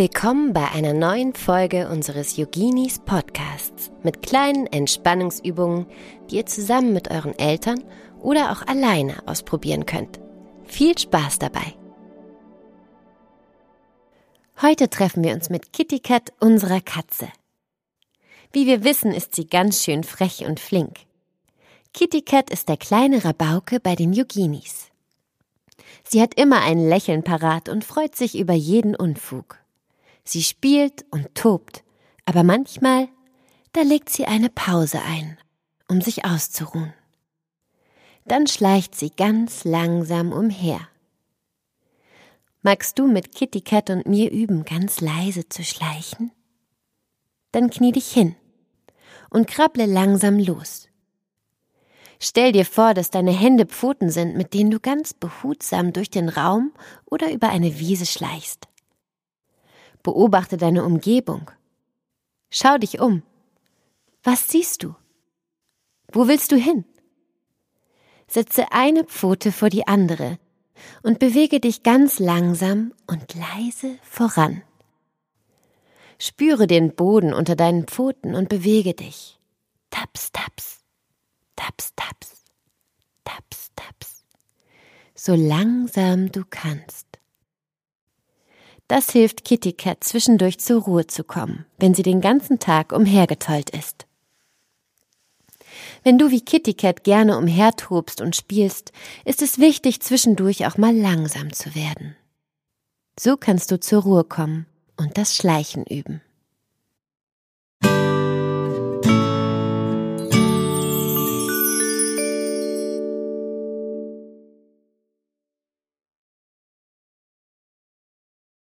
Willkommen bei einer neuen Folge unseres Yoginis Podcasts mit kleinen Entspannungsübungen, die ihr zusammen mit euren Eltern oder auch alleine ausprobieren könnt. Viel Spaß dabei! Heute treffen wir uns mit Kitty Cat, unserer Katze. Wie wir wissen, ist sie ganz schön frech und flink. Kitty Cat ist der kleine Rabauke bei den Yoginis. Sie hat immer ein Lächeln parat und freut sich über jeden Unfug. Sie spielt und tobt, aber manchmal, da legt sie eine Pause ein, um sich auszuruhen. Dann schleicht sie ganz langsam umher. Magst du mit Kitty Cat und mir üben, ganz leise zu schleichen? Dann knie dich hin und krabble langsam los. Stell dir vor, dass deine Hände Pfoten sind, mit denen du ganz behutsam durch den Raum oder über eine Wiese schleichst. Beobachte deine Umgebung. Schau dich um. Was siehst du? Wo willst du hin? Setze eine Pfote vor die andere und bewege dich ganz langsam und leise voran. Spüre den Boden unter deinen Pfoten und bewege dich. Taps, taps, taps, taps, taps, taps, so langsam du kannst. Das hilft Kitty Cat zwischendurch zur Ruhe zu kommen, wenn sie den ganzen Tag umhergetollt ist. Wenn du wie Kitty Cat gerne umhertobst und spielst, ist es wichtig, zwischendurch auch mal langsam zu werden. So kannst du zur Ruhe kommen und das Schleichen üben.